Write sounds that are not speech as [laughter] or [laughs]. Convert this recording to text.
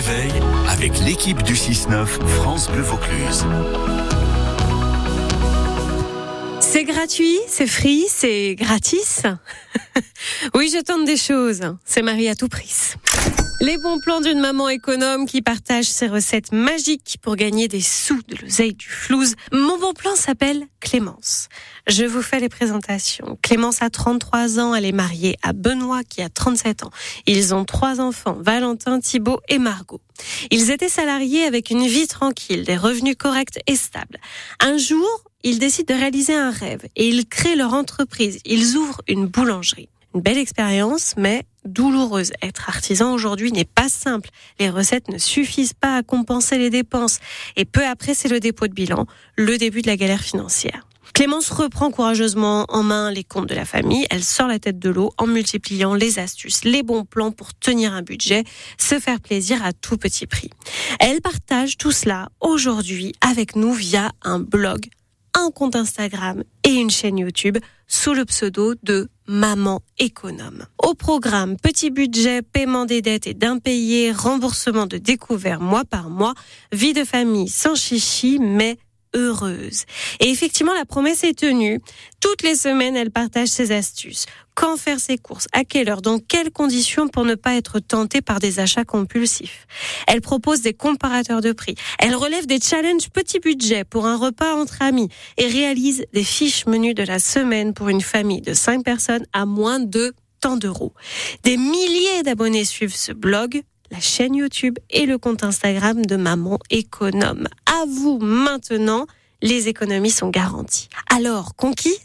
réveil avec l'équipe du 6-9 France Bleu Vaucluse. C'est gratuit, c'est free, c'est gratis. [laughs] oui, je tente des choses. C'est Marie à tout prix. Les bons plans d'une maman économe qui partage ses recettes magiques pour gagner des sous de l'oseille du flouze. Mon bon plan s'appelle Clémence. Je vous fais les présentations. Clémence a 33 ans, elle est mariée à Benoît qui a 37 ans. Ils ont trois enfants, Valentin, Thibault et Margot. Ils étaient salariés avec une vie tranquille, des revenus corrects et stables. Un jour, ils décident de réaliser un rêve et ils créent leur entreprise. Ils ouvrent une boulangerie. Une belle expérience, mais douloureuse. Être artisan aujourd'hui n'est pas simple. Les recettes ne suffisent pas à compenser les dépenses. Et peu après, c'est le dépôt de bilan, le début de la galère financière. Clémence reprend courageusement en main les comptes de la famille. Elle sort la tête de l'eau en multipliant les astuces, les bons plans pour tenir un budget, se faire plaisir à tout petit prix. Elle partage tout cela aujourd'hui avec nous via un blog, un compte Instagram et une chaîne YouTube sous le pseudo de Maman économe. Au programme, petit budget, paiement des dettes et d'impayés, remboursement de découvert mois par mois, vie de famille sans chichi, mais heureuse. Et effectivement, la promesse est tenue. Toutes les semaines, elle partage ses astuces. Quand faire ses courses, à quelle heure, dans quelles conditions pour ne pas être tentée par des achats compulsifs? Elle propose des comparateurs de prix. Elle relève des challenges petit budget pour un repas entre amis et réalise des fiches menus de la semaine pour une famille de 5 personnes à moins de tant d'euros. Des milliers d'abonnés suivent ce blog la chaîne YouTube et le compte Instagram de Maman Économe. À vous maintenant, les économies sont garanties. Alors, conquis?